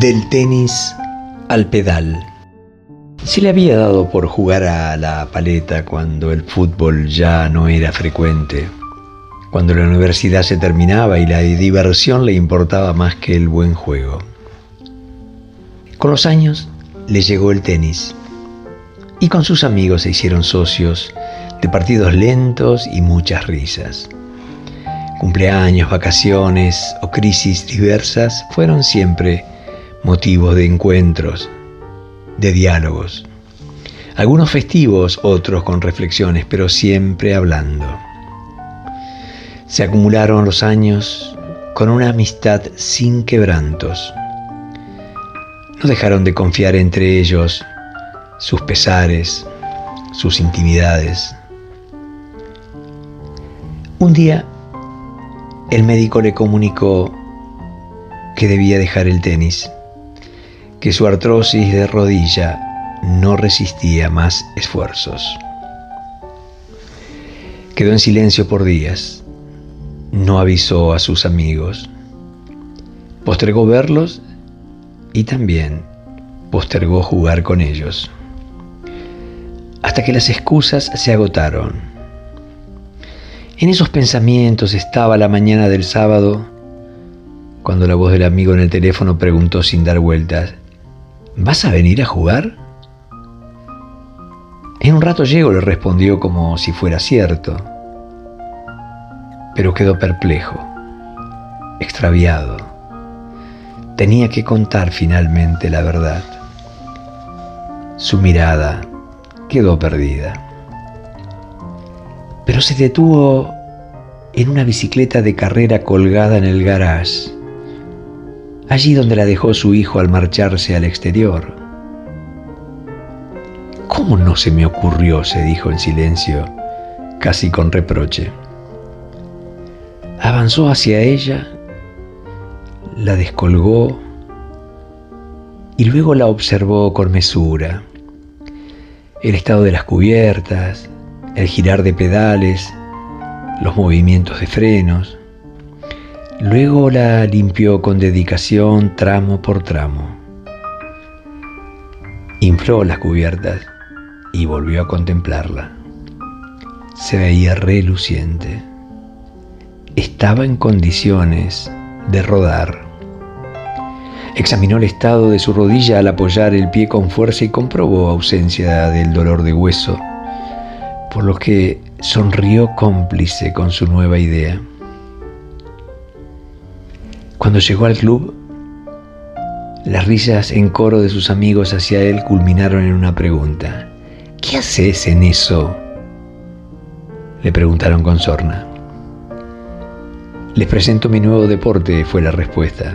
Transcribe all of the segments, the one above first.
Del tenis al pedal. Se le había dado por jugar a la paleta cuando el fútbol ya no era frecuente, cuando la universidad se terminaba y la diversión le importaba más que el buen juego. Con los años le llegó el tenis y con sus amigos se hicieron socios de partidos lentos y muchas risas. Cumpleaños, vacaciones o crisis diversas fueron siempre motivos de encuentros, de diálogos. Algunos festivos, otros con reflexiones, pero siempre hablando. Se acumularon los años con una amistad sin quebrantos. No dejaron de confiar entre ellos sus pesares, sus intimidades. Un día, el médico le comunicó que debía dejar el tenis que su artrosis de rodilla no resistía más esfuerzos. Quedó en silencio por días, no avisó a sus amigos, postergó verlos y también postergó jugar con ellos, hasta que las excusas se agotaron. En esos pensamientos estaba la mañana del sábado, cuando la voz del amigo en el teléfono preguntó sin dar vueltas, ¿Vas a venir a jugar? En un rato llego, le respondió como si fuera cierto, pero quedó perplejo, extraviado. Tenía que contar finalmente la verdad. Su mirada quedó perdida. Pero se detuvo en una bicicleta de carrera colgada en el garage allí donde la dejó su hijo al marcharse al exterior. ¿Cómo no se me ocurrió? se dijo en silencio, casi con reproche. Avanzó hacia ella, la descolgó y luego la observó con mesura. El estado de las cubiertas, el girar de pedales, los movimientos de frenos. Luego la limpió con dedicación tramo por tramo. Infló las cubiertas y volvió a contemplarla. Se veía reluciente. Estaba en condiciones de rodar. Examinó el estado de su rodilla al apoyar el pie con fuerza y comprobó ausencia del dolor de hueso, por lo que sonrió cómplice con su nueva idea. Cuando llegó al club, las risas en coro de sus amigos hacia él culminaron en una pregunta. ¿Qué haces en eso? Le preguntaron con sorna. Les presento mi nuevo deporte, fue la respuesta.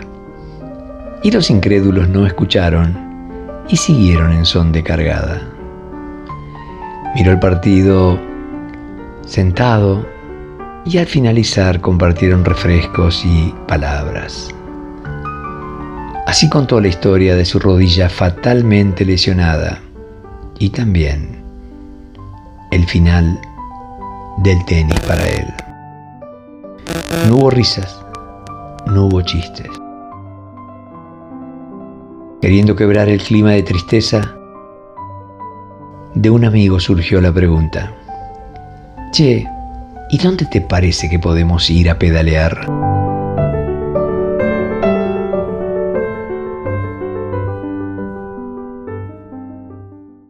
Y los incrédulos no escucharon y siguieron en son de cargada. Miró el partido sentado y al finalizar compartieron refrescos y palabras. Así contó la historia de su rodilla fatalmente lesionada y también el final del tenis para él. No hubo risas, no hubo chistes. Queriendo quebrar el clima de tristeza, de un amigo surgió la pregunta, Che, ¿Y dónde te parece que podemos ir a pedalear?